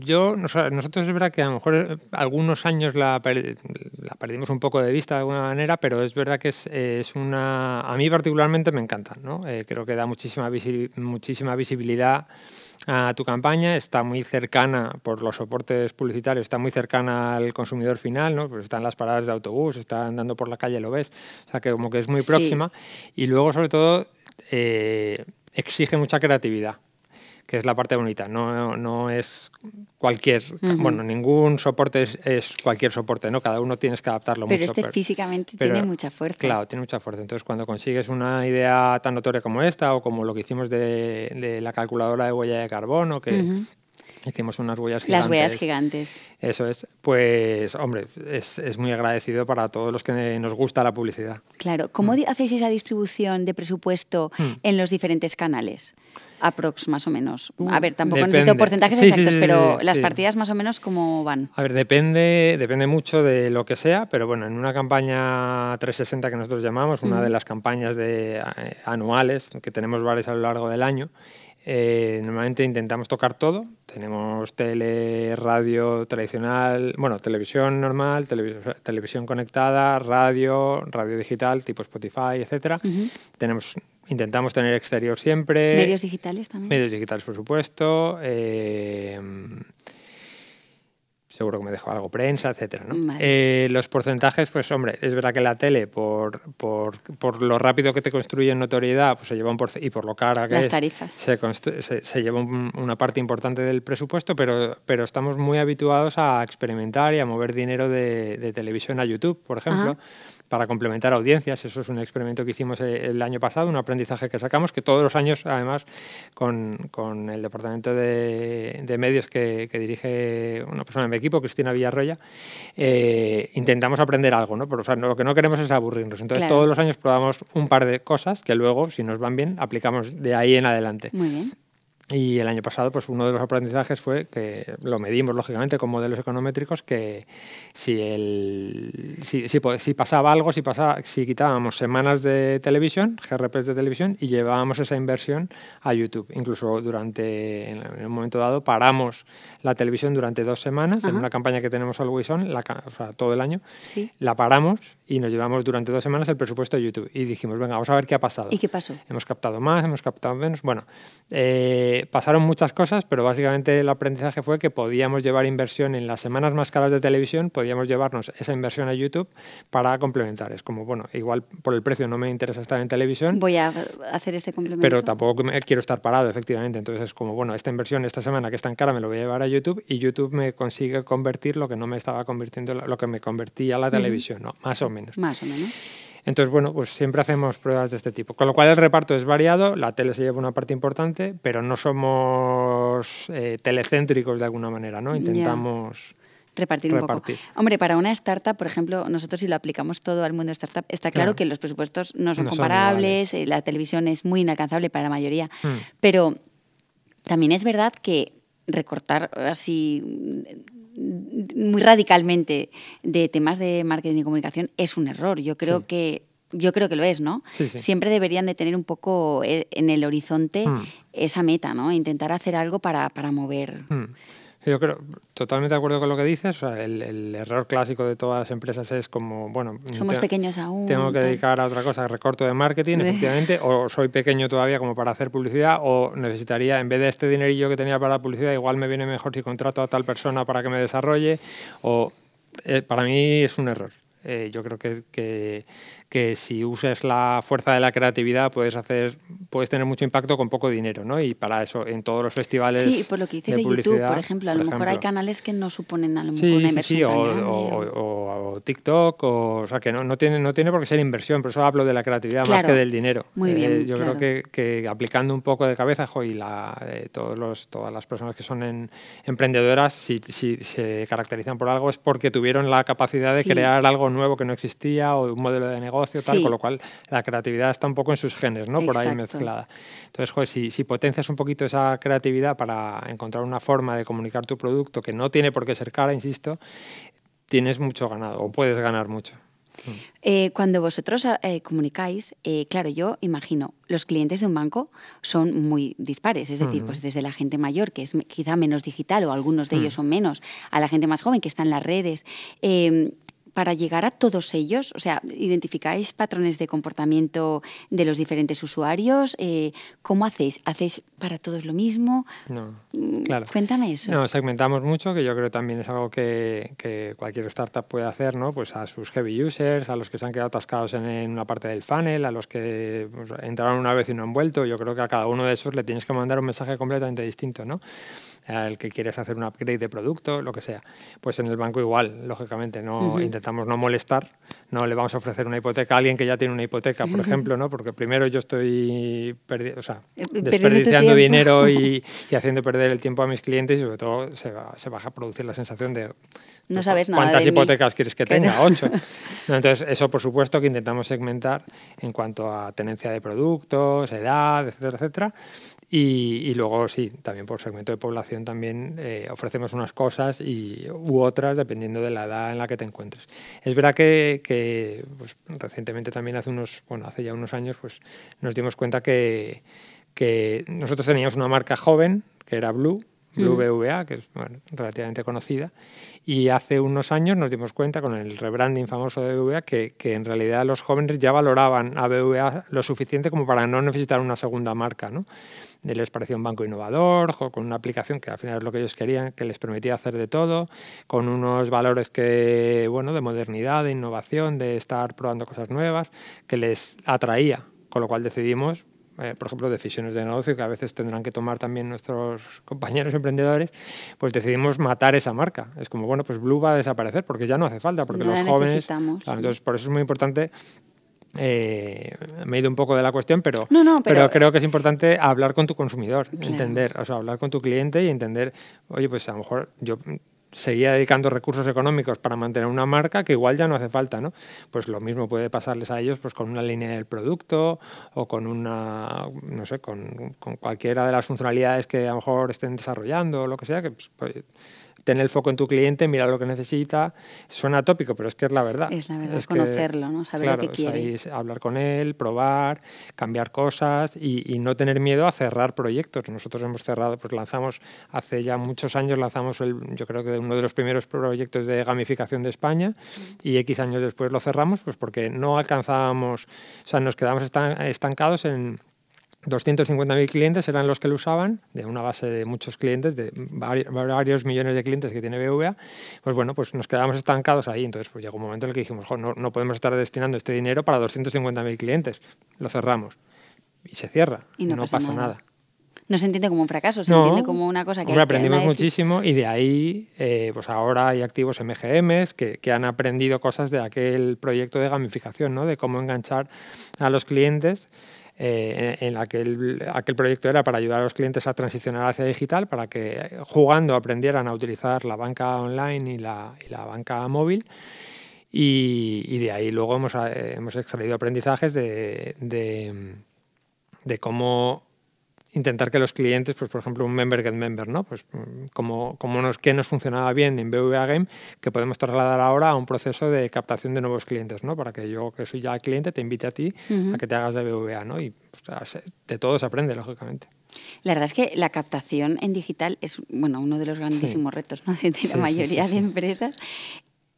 Yo, nosotros es verdad que a lo mejor eh, algunos años la, la, perdimos un poco de vista de alguna manera, pero es verdad que es, es una... A mí particularmente me encanta, ¿no? Eh, creo que da muchísima, muchísima visibilidad a tu campaña, está muy cercana por los soportes publicitarios, está muy cercana al consumidor final, ¿no? Pues están las paradas de autobús, está andando por la calle, lo ves, o sea que como que es muy próxima. Y luego sobre todo eh, exige mucha creatividad que es la parte bonita. No, no es cualquier, bueno, ningún soporte es, cualquier soporte, ¿no? Cada uno tienes que adaptarlo pero mucho. Este pero este físicamente tiene mucha fuerza. Claro, tiene mucha fuerza. Entonces, cuando consigues una idea tan notoria como esta, o como lo que hicimos de, de la calculadora de huella de carbono, que Hicimos unas huellas gigantes. Las huellas gigantes. Eso es. Pues, hombre, es, es, muy agradecido para todos los que nos gusta la publicidad. Claro. ¿Cómo mm. hacéis esa distribución de presupuesto mm. en los diferentes canales? Aprox, más o menos. A ver, tampoco necesito porcentajes exactos, pero las partidas más o menos, ¿cómo van? A ver, depende, depende mucho de lo que sea, pero bueno, en una campaña 360 que nosotros llamamos, una de las campañas de, eh, anuales, que tenemos varias a lo largo del año, eh, normalmente intentamos tocar todo. Tenemos tele, radio tradicional, bueno, televisión normal, televisión conectada, radio, radio digital, tipo Spotify, etcétera. Tenemos intentamos tener exterior siempre. Medios digitales también. Medios digitales, por supuesto. Eh, seguro que me dejó algo, prensa, etcétera. ¿no? Eh, los porcentajes, pues hombre, es verdad que la tele, por, por, por lo rápido que te construye en notoriedad, pues se lleva un y por lo cara que Las es, tarifas. Se, se, lleva una parte importante del presupuesto, pero, pero estamos muy habituados a experimentar y a mover dinero de, de televisión a YouTube, por ejemplo para complementar audiencias. Eso es un experimento que hicimos eh, el año pasado, un aprendizaje que sacamos, que todos los años, además, con, con el departamento de, de medios que, que, dirige una persona de mi equipo, Cristina Villarroya, eh, intentamos aprender algo, ¿no? Pero, o sea, lo que no queremos es aburrirnos. Entonces, todos los años probamos un par de cosas que luego, si nos van bien, aplicamos de ahí en adelante. Muy bien. Y el año pasado, pues uno de los aprendizajes fue que lo medimos lógicamente con modelos econométricos que si el si, si, pasaba algo, si pasaba, si quitábamos semanas de televisión, GRPs de televisión y llevábamos esa inversión a YouTube. Incluso durante en un momento dado paramos la televisión durante dos semanas en una campaña que tenemos al Wison, la, o sea, todo el año. ¿Sí? La paramos y nos llevamos durante dos semanas el presupuesto de YouTube y dijimos, venga, vamos a ver qué ha pasado. ¿Y qué pasó? Hemos captado más, hemos captado menos. Bueno, eh, Eh, pasaron muchas cosas, pero básicamente el aprendizaje fue que podíamos llevar inversión en las semanas más caras de televisión, podíamos llevarnos esa inversión a YouTube para complementar. Es como, bueno, igual por el precio no me interesa estar en televisión. Voy a hacer este complemento. Pero tampoco quiero estar parado, efectivamente. Entonces es como, bueno, esta inversión esta semana que es tan cara me lo voy a llevar a YouTube y YouTube me consigue convertir lo que no me estaba convirtiendo, lo que me convertía a la televisión, ¿no? Más o menos. Más o menos. Entonces, bueno, pues siempre hacemos pruebas de este tipo. Con lo cual el reparto es variado, la tele se lleva una parte importante, pero no somos eh, telecéntricos de alguna manera, ¿no? Intentamos... Repartir, un poco. Hombre, para una startup, por ejemplo, nosotros si lo aplicamos todo al mundo startup, está claro, que los presupuestos no son comparables, eh, la televisión es muy inalcanzable para la mayoría, mm. pero también es verdad que recortar así muy radicalmente de temas de marketing y comunicación es un error. Yo creo que yo creo que lo es, ¿no? Siempre deberían de tener un poco eh, en el horizonte hmm. esa meta, ¿no? Intentar hacer algo para, para mover. Hmm. Yo creo, totalmente de acuerdo con lo que dices. el, error clásico de todas las empresas es como, bueno, somos pequeños aún. Tengo que dedicar a otra cosa, recorto de marketing, efectivamente, o soy pequeño todavía como para hacer publicidad, o necesitaría, en vez de este dinerillo que tenía para la publicidad, igual me viene mejor si contrato a tal persona para que me desarrolle, o eh, para mí es un error. Eh, yo creo que, que, que si uses la fuerza de la creatividad puedes hacer puedes tener mucho impacto con poco dinero, ¿no? Y para eso en todos los festivales Sí, por lo que dices de, YouTube, por ejemplo, a lo mejor hay canales que no suponen a lo mejor una inversión sí, o, TikTok, o, sea, que no, no, tiene, no tiene por qué ser inversión, por eso hablo de la creatividad más que del dinero. Muy bien, eh, yo creo que, que, aplicando un poco de cabeza, y la, eh, todos los, todas las personas que son en, emprendedoras, si, si, se caracterizan por algo es porque tuvieron la capacidad de crear algo nuevo que no existía o un modelo de negocio tal, con lo cual la creatividad está un poco en sus genes, ¿no? Por ahí mezclada. Entonces, joder, si, si potencias un poquito esa creatividad para encontrar una forma de comunicar tu producto que no tiene por qué ser cara, insisto, tienes mucho ganado o puedes ganar mucho. Eh, cuando vosotros eh, comunicáis, eh, claro, yo imagino, los clientes de un banco son muy dispares, es decir, pues desde la gente mayor, que es quizá menos digital, o algunos de ellos son menos, a la gente más joven que está en las redes para llegar a todos ellos? O sea, ¿identificáis patrones de comportamiento de los diferentes usuarios? Eh, ¿Cómo hacéis? ¿Hacéis para todos lo mismo? No, mm, claro. Cuéntame eso. No, segmentamos mucho, que yo creo también es algo que, que, cualquier startup puede hacer, ¿no? Pues a sus heavy users, a los que se han quedado atascados en, una parte del funnel, a los que pues, entraron una vez y no han vuelto. Yo creo que a cada uno de esos le tienes que mandar un mensaje completamente distinto, ¿no? Al que quieres hacer un upgrade de producto, lo que sea. Pues en el banco igual, lógicamente, no no molestar, no le vamos a ofrecer una hipoteca a alguien que ya tiene una hipoteca, por ejemplo, ¿no? Porque primero yo estoy o sea, eh, desperdiciando dinero y, haciendo perder el tiempo a mis clientes y sobre todo se va, se va a producir la sensación de no sabes nada ¿Cuántas hipotecas quieres que tenga? Ocho. Entonces, eso por supuesto que intentamos segmentar en cuanto a tenencia de productos, edad, etcétera, etcétera. Y, luego, sí, también por segmento de población también eh, ofrecemos unas cosas y, u otras dependiendo de la edad en la que te encuentres. Es verdad que, que pues, recientemente también hace unos, bueno, hace ya unos años, pues nos dimos cuenta que, que nosotros teníamos una marca joven, que era Blue, Blue BVA, que es relativamente conocida, y hace unos años nos dimos cuenta con el rebranding famoso de BVA que, que, en realidad los jóvenes ya valoraban a BVA lo suficiente como para no necesitar una segunda marca. ¿no? Les parecía un banco innovador, con una aplicación que al final es lo que ellos querían, que les permitía hacer de todo, con unos valores que, bueno, de modernidad, de innovación, de estar probando cosas nuevas, que les atraía. Con lo cual decidimos eh, por ejemplo, decisiones de negocio que a veces tendrán que tomar también nuestros compañeros emprendedores, pues decidimos matar esa marca. Es como, bueno, pues Blue va a desaparecer porque ya no hace falta, porque los jóvenes... entonces, por eso es muy importante eh, me he ido un poco de la cuestión, pero, pero, creo que es importante hablar con tu consumidor, entender, o sea, hablar con tu cliente y entender, oye, pues a lo mejor yo seguía dedicando recursos económicos para mantener una marca que igual ya no hace falta, ¿no? Pues lo mismo puede pasarles a ellos pues con una línea del producto o con una, no sé, con, con cualquiera de las funcionalidades que a lo mejor estén desarrollando o lo que sea, que pues, pues tener el foco en tu cliente, mirar lo que necesita. Suena tópico, pero es que es la verdad. Es la verdad, conocerlo, ¿no? saber lo que quiere. hablar con él, probar, cambiar cosas y, no tener miedo a cerrar proyectos. Nosotros hemos cerrado, pues lanzamos hace ya muchos años, lanzamos el, yo creo que uno de los primeros proyectos de gamificación de España y X años después lo cerramos, pues porque no alcanzábamos, o sea, nos quedamos estancados en 250.000 clientes eran los que lo usaban, de una base de muchos clientes, de varios millones de clientes que tiene BVA, pues bueno, pues nos quedamos estancados ahí. Entonces pues llegó un momento en el que dijimos, no, no podemos estar destinando este dinero para 250.000 clientes. Lo cerramos. Y se cierra. Y no, pasa, nada. No se entiende como un fracaso, se entiende como una cosa que... Hombre, aprendimos muchísimo y de ahí, eh, pues ahora hay activos MGMs que, que han aprendido cosas de aquel proyecto de gamificación, ¿no? De cómo enganchar a los clientes eh, en aquel, aquel proyecto era para ayudar a los clientes a transicionar hacia digital, para que jugando aprendieran a utilizar la banca online y la, y la banca móvil. Y, y, de ahí luego hemos, eh, hemos extraído aprendizajes de, de cómo intentar que los clientes, pues por ejemplo un member get member, ¿no? Pues mm, como, como nos, que nos funcionaba bien en BVA Game, que podemos trasladar ahora a un proceso de captación de nuevos clientes, ¿no? Para que yo, que soy ya cliente, te invite a ti a que te hagas de BVA, ¿no? Y pues, de todo se aprende, lógicamente. La verdad es que la captación en digital es bueno, uno de los grandísimos retos ¿no? de, la mayoría de empresas.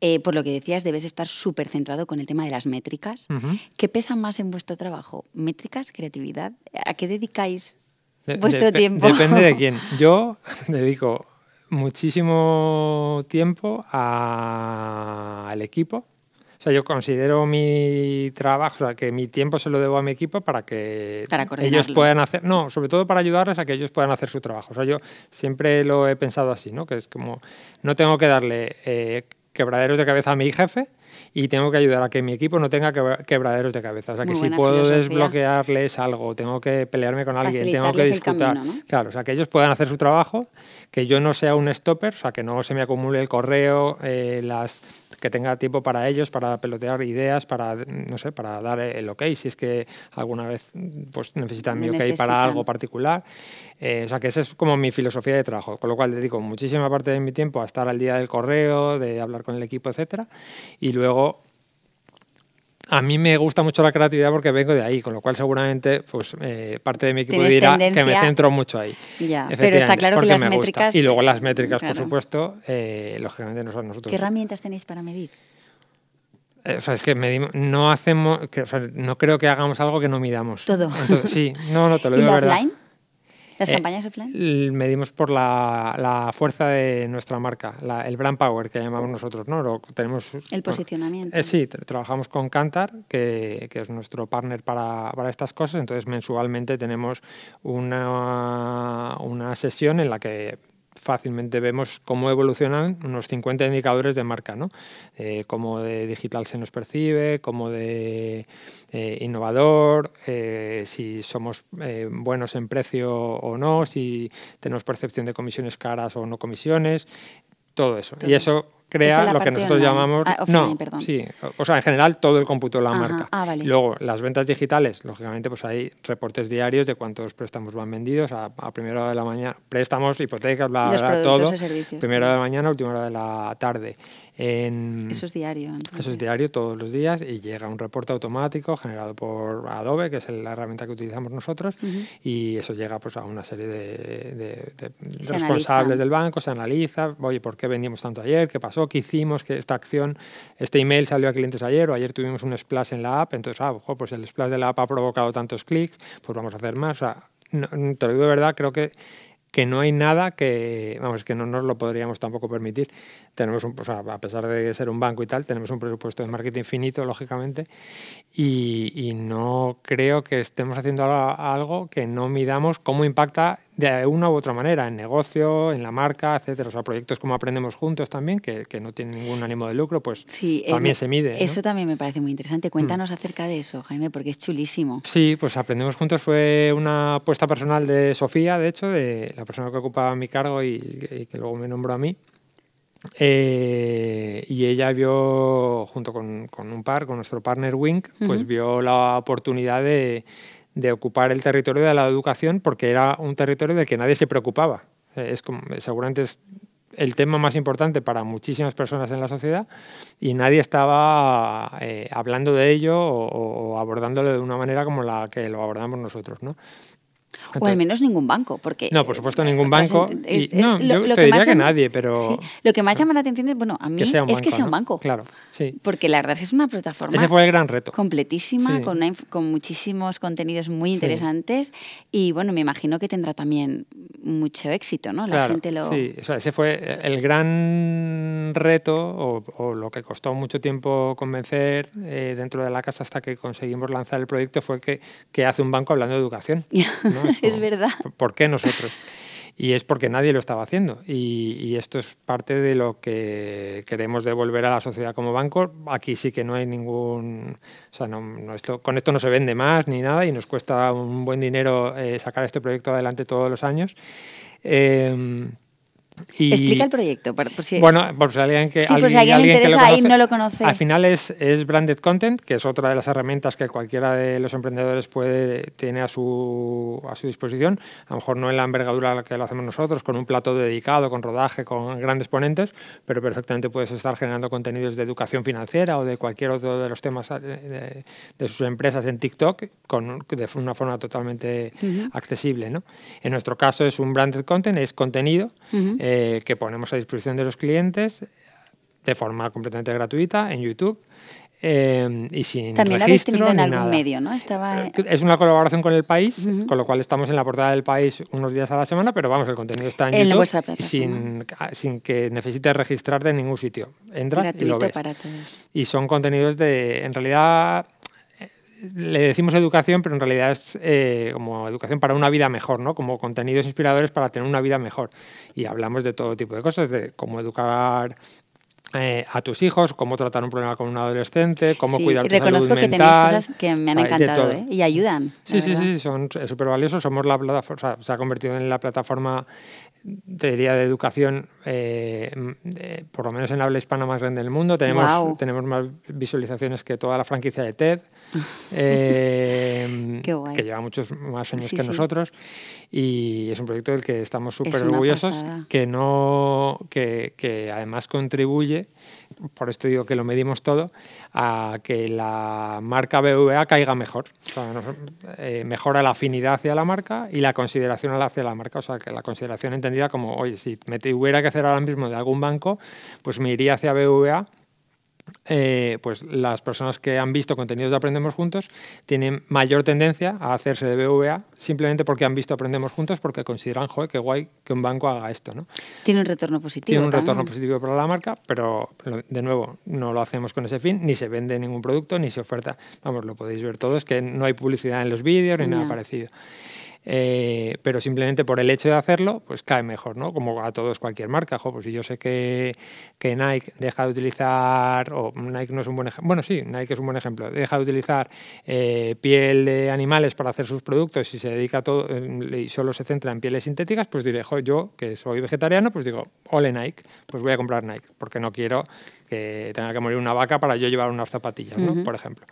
Eh, por lo que decías, debes estar súper centrado con el tema de las métricas. ¿Qué pesa más en vuestro trabajo? ¿Métricas, creatividad? ¿A qué dedicáis vuestro tiempo. Depende de quién. Yo dedico muchísimo tiempo al equipo. O sea, yo considero mi trabajo, o sea, que mi tiempo se lo debo a mi equipo para que ellos puedan hacer, no, sobre todo para ayudarles a que ellos puedan hacer su trabajo. O sea, yo siempre lo he pensado así, ¿no? Que es como, no tengo que darle eh, quebraderos de cabeza a mi jefe, y tengo que ayudar a que mi equipo no tenga quebraderos de cabeza. O sea, que si puedo desbloquearles algo, tengo que pelearme con alguien, tengo que disfrutar. Claro, o sea, que ellos puedan hacer su trabajo, que yo no sea un stopper, o sea, que no se me acumule el correo, eh, las que tenga tiempo para ellos, para pelotear ideas, para, no sé, para dar el ok, si es que alguna vez pues, necesitan mi ok para algo particular. Eh, o sea, que esa es como mi filosofía de trabajo, con lo cual dedico muchísima parte de mi tiempo a estar al día del correo, de hablar con el equipo, etcétera, y luego a mí me gusta mucho la creatividad porque vengo de ahí, con lo cual seguramente pues, eh, parte de mi equipo dirá que me centro mucho ahí. Ya, pero está claro que las métricas... Y luego las métricas, por supuesto, eh, lógicamente no son nosotros. ¿Qué herramientas tenéis para medir? Eh, o sea, es que medimos, no hacemos, no creo que hagamos algo que no midamos. Todo. sí, no, no, te lo digo verdad. ¿Las eh, campañas offline? Medimos por la, fuerza de nuestra marca, el brand power que llamamos nosotros. ¿no? tenemos, el posicionamiento. Eh, sí, trabajamos con Cantar, que, es nuestro partner para, para, estas cosas. Entonces, mensualmente tenemos una, una sesión en la que fácilmente vemos cómo evolucionan unos 50 indicadores de marca, ¿no? Eh, cómo de digital se nos percibe, cómo de eh, innovador, eh, si somos buenos en precio o no, si tenemos percepción de comisiones caras o no comisiones, todo eso. Y eso crea lo que nosotros llamamos... Ah, no, sí, o sea, en general todo el cómputo de la marca. Ah, Luego, las ventas digitales, lógicamente, pues hay reportes diarios de cuántos préstamos van vendidos. A, primera hora de la mañana, préstamos, hipotecas, bla, bla, todo. Primera hora de la mañana, última hora de la tarde eso es diario. Eso es diario todos los días y llega un reporte automático generado por Adobe, que es la herramienta que utilizamos nosotros, y eso llega pues, a una serie de, responsables del banco, se analiza, oye, ¿por qué vendimos tanto ayer? ¿Qué pasó? ¿Qué hicimos? ¿Que esta acción, este email salió a clientes ayer o ayer tuvimos un splash en la app? Entonces, ah, pues el splash de la app ha provocado tantos clics, pues vamos a hacer más. O sea, te lo digo de verdad, creo que que no hay nada que, vamos, que no nos lo podríamos tampoco permitir. Tenemos un, a pesar de ser un banco y tal, tenemos un presupuesto de marketing infinito, lógicamente, y, no creo que estemos haciendo algo que no midamos cómo impacta de una u otra manera, en negocio, en la marca, etcétera. O sea, proyectos como Aprendemos Juntos también, que, que no tienen ningún ánimo de lucro, pues también se mide. Eso también me parece muy interesante. Cuéntanos mm. acerca de eso, Jaime, porque es chulísimo. Sí, pues Aprendemos Juntos fue una apuesta personal de Sofía, de hecho, de la persona que ocupaba mi cargo y, que luego me nombró a mí. Eh, y ella vio, junto con, con, un par, con nuestro partner Wink, pues vio la oportunidad de de ocupar el territorio de la educación porque era un territorio del que nadie se preocupaba. Eh, es como, seguramente es el tema más importante para muchísimas personas en la sociedad y nadie estaba eh, hablando de ello o, abordándolo de una manera como la que lo abordamos nosotros. ¿no? O al menos ningún banco, porque... No, por supuesto ningún banco. no, yo te diría que nadie, pero... lo que más llama la atención es, bueno, a mí es que sea un banco. Claro, sí. Porque la verdad es que es una plataforma... Ese fue el gran reto. Completísima, con, con muchísimos contenidos muy interesantes y, bueno, me imagino que tendrá también mucho éxito, ¿no? La gente lo... Sí, o sea, ese fue el gran reto o, lo que costó mucho tiempo convencer eh, dentro de la casa hasta que conseguimos lanzar el proyecto fue que, que hace un banco hablando de educación. es verdad. ¿Por qué nosotros? Y es porque nadie lo estaba haciendo. Y, esto es parte de lo que queremos devolver a la sociedad como banco. Aquí sí que no hay ningún... O sea, no, esto, con esto no se vende más ni nada y nos cuesta un buen dinero eh, sacar este proyecto adelante todos los años. Eh, Explica el proyecto. Por, si... Bueno, por si alguien que, alguien, interesa y no lo conoce. Al final es, es branded content, que es otra de las herramientas que cualquiera de los emprendedores puede tiene a su, a su disposición. A lo mejor no en la envergadura que lo hacemos nosotros, con un plato dedicado, con rodaje, con grandes ponentes, pero perfectamente puedes estar generando contenidos de educación financiera o de cualquier otro de los temas de, de, sus empresas en TikTok con, de una forma totalmente accesible. ¿no? En nuestro caso es un branded content, es contenido. Eh, que ponemos a disposición de los clientes de forma completamente gratuita en YouTube. Eh, y sin También registro tenido en algún medio, ¿no? Estaba... Eh, es una colaboración con el país, con lo cual estamos en la portada del país unos días a la semana, pero vamos, el contenido está en, YouTube sin, sin que necesites registrarte en ningún sitio. Entras y lo ves. Para todos. Y son contenidos de, en realidad, le decimos educación, pero en realidad es eh, como educación para una vida mejor, ¿no? Como contenidos inspiradores para tener una vida mejor. Y hablamos de todo tipo de cosas, de cómo educar eh, a tus hijos, cómo tratar un problema con un adolescente, cómo cuidar tu reconozco salud que tenéis cosas que me han encantado ¿eh? y ayudan. Sí, sí, sí, son súper valiosos. Somos la plataforma, se ha convertido en la plataforma diría, de educación, eh, por lo menos en habla hispana más grande del mundo. Tenemos, tenemos más visualizaciones que toda la franquicia de TED, eh, que lleva muchos más años que nosotros. Y es un proyecto del que estamos súper orgullosos, que, no, que, que además contribuye por esto digo que lo medimos todo, a que la marca BVA caiga mejor. Eh, mejora la afinidad hacia la marca y la consideración hacia la marca. O sea, que la consideración entendida como, oye, si me tuviera que hacer ahora mismo de algún banco, pues me iría hacia BVA eh, pues las personas que han visto contenidos de Aprendemos Juntos tienen mayor tendencia a hacerse de BVA simplemente porque han visto Aprendemos Juntos porque consideran, joder, qué guay que un banco haga esto, ¿no? Tiene un retorno positivo. Tiene un retorno positivo para la marca, pero de nuevo, no lo hacemos con ese fin, ni se vende ningún producto, ni se oferta. Vamos, lo podéis ver todos, que no hay publicidad en los vídeos ni nada parecido. Eh, pero simplemente por el hecho de hacerlo, pues cae mejor, ¿no? Como a todos cualquier marca, pues si yo sé que, que, Nike deja de utilizar, o Nike no es un buen ejemplo, bueno, sí, Nike es un buen ejemplo, deja de utilizar eh, piel de animales para hacer sus productos y se dedica todo y solo se centra en pieles sintéticas, pues diré, yo que soy vegetariano, pues digo, ole Nike, pues voy a comprar Nike, porque no quiero que tenga que morir una vaca para yo llevar unas zapatillas, ¿no? Por ejemplo.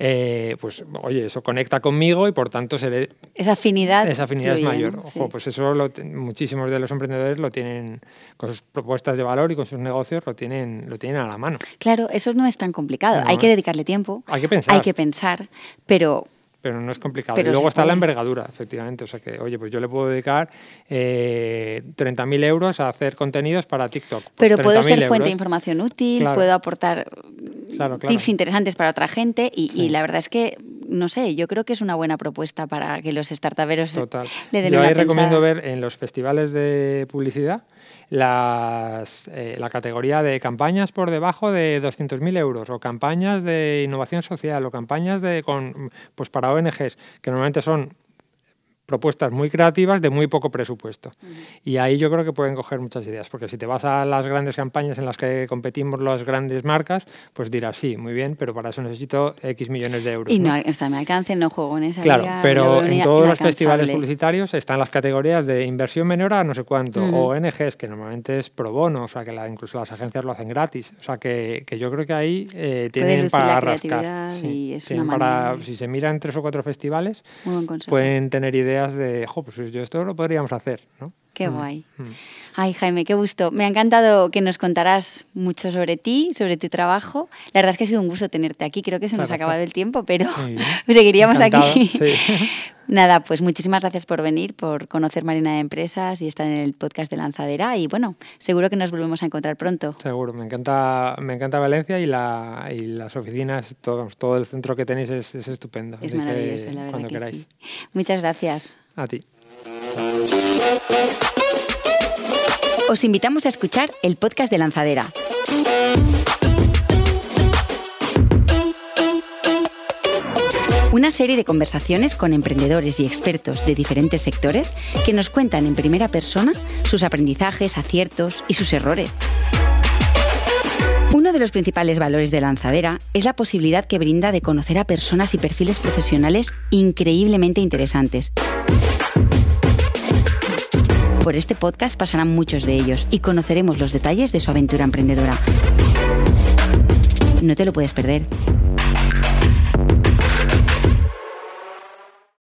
Eh, pues oye, eso conecta conmigo y por tanto se le, esa afinidad, esa afinidad es mayor. Ojo, pues eso muchísimos de los emprendedores lo tienen con sus propuestas de valor y con sus negocios lo tienen, lo tienen a la mano. Claro, eso no es tan complicado. hay que dedicarle tiempo. Hay que pensar. Hay que pensar, pero pero no es complicado. y luego está la envergadura, efectivamente. O sea que, oye, pues yo le puedo dedicar eh, 30.000 euros a hacer contenidos para TikTok. Pues pero puedo ser fuente de información útil, puedo aportar tips interesantes para otra gente y, la verdad es que, no sé, yo creo que es una buena propuesta para que los startuperos le den yo ahí recomiendo ver en los festivales de publicidad las, eh, la categoría de campañas por debajo de 200.000 euros o campañas de innovación social o campañas de, con, pues para ONGs, que normalmente son propuestas muy creativas de muy poco presupuesto. Y ahí yo creo que pueden coger muchas ideas, porque si te vas a las grandes campañas en las que competimos las grandes marcas, pues dirás, sí, muy bien, pero para eso necesito X millones de euros. Y no, está me alcance, no juego en esa Claro, pero en todos los festivales publicitarios están las categorías de inversión menor a no sé cuánto, o ONGs, que normalmente es pro bono, o sea, que la, incluso las agencias lo hacen gratis. O sea, que, que yo creo que ahí eh, tienen para rascar. Sí, para, si se miran tres o cuatro festivales, pueden tener ideas de, jo, pues yo esto lo podríamos hacer, ¿no? Qué mm, guay. Mm. Ay, Jaime, qué gusto. Me ha encantado que nos contarás mucho sobre ti, sobre tu trabajo. La verdad es que ha sido un gusto tenerte aquí. Creo que se nos ha acabado el tiempo, pero seguiríamos aquí. Nada, pues muchísimas gracias por venir, por conocer Marina de Empresas y estar en el podcast de Lanzadera. Y bueno, seguro que nos volvemos a encontrar pronto. Seguro, me encanta, me encanta Valencia y, la, y las oficinas, todo, todo el centro que tenéis es, estupendo. Es maravilloso, la verdad que sí. Muchas gracias. A ti. Os invitamos a escuchar el podcast de Lanzadera. Una serie de conversaciones con emprendedores y expertos de diferentes sectores que nos cuentan en primera persona sus aprendizajes, aciertos y sus errores. Uno de los principales valores de Lanzadera es la posibilidad que brinda de conocer a personas y perfiles profesionales increíblemente interesantes por este podcast pasarán muchos de ellos y conoceremos los detalles de su aventura emprendedora. No te lo puedes perder.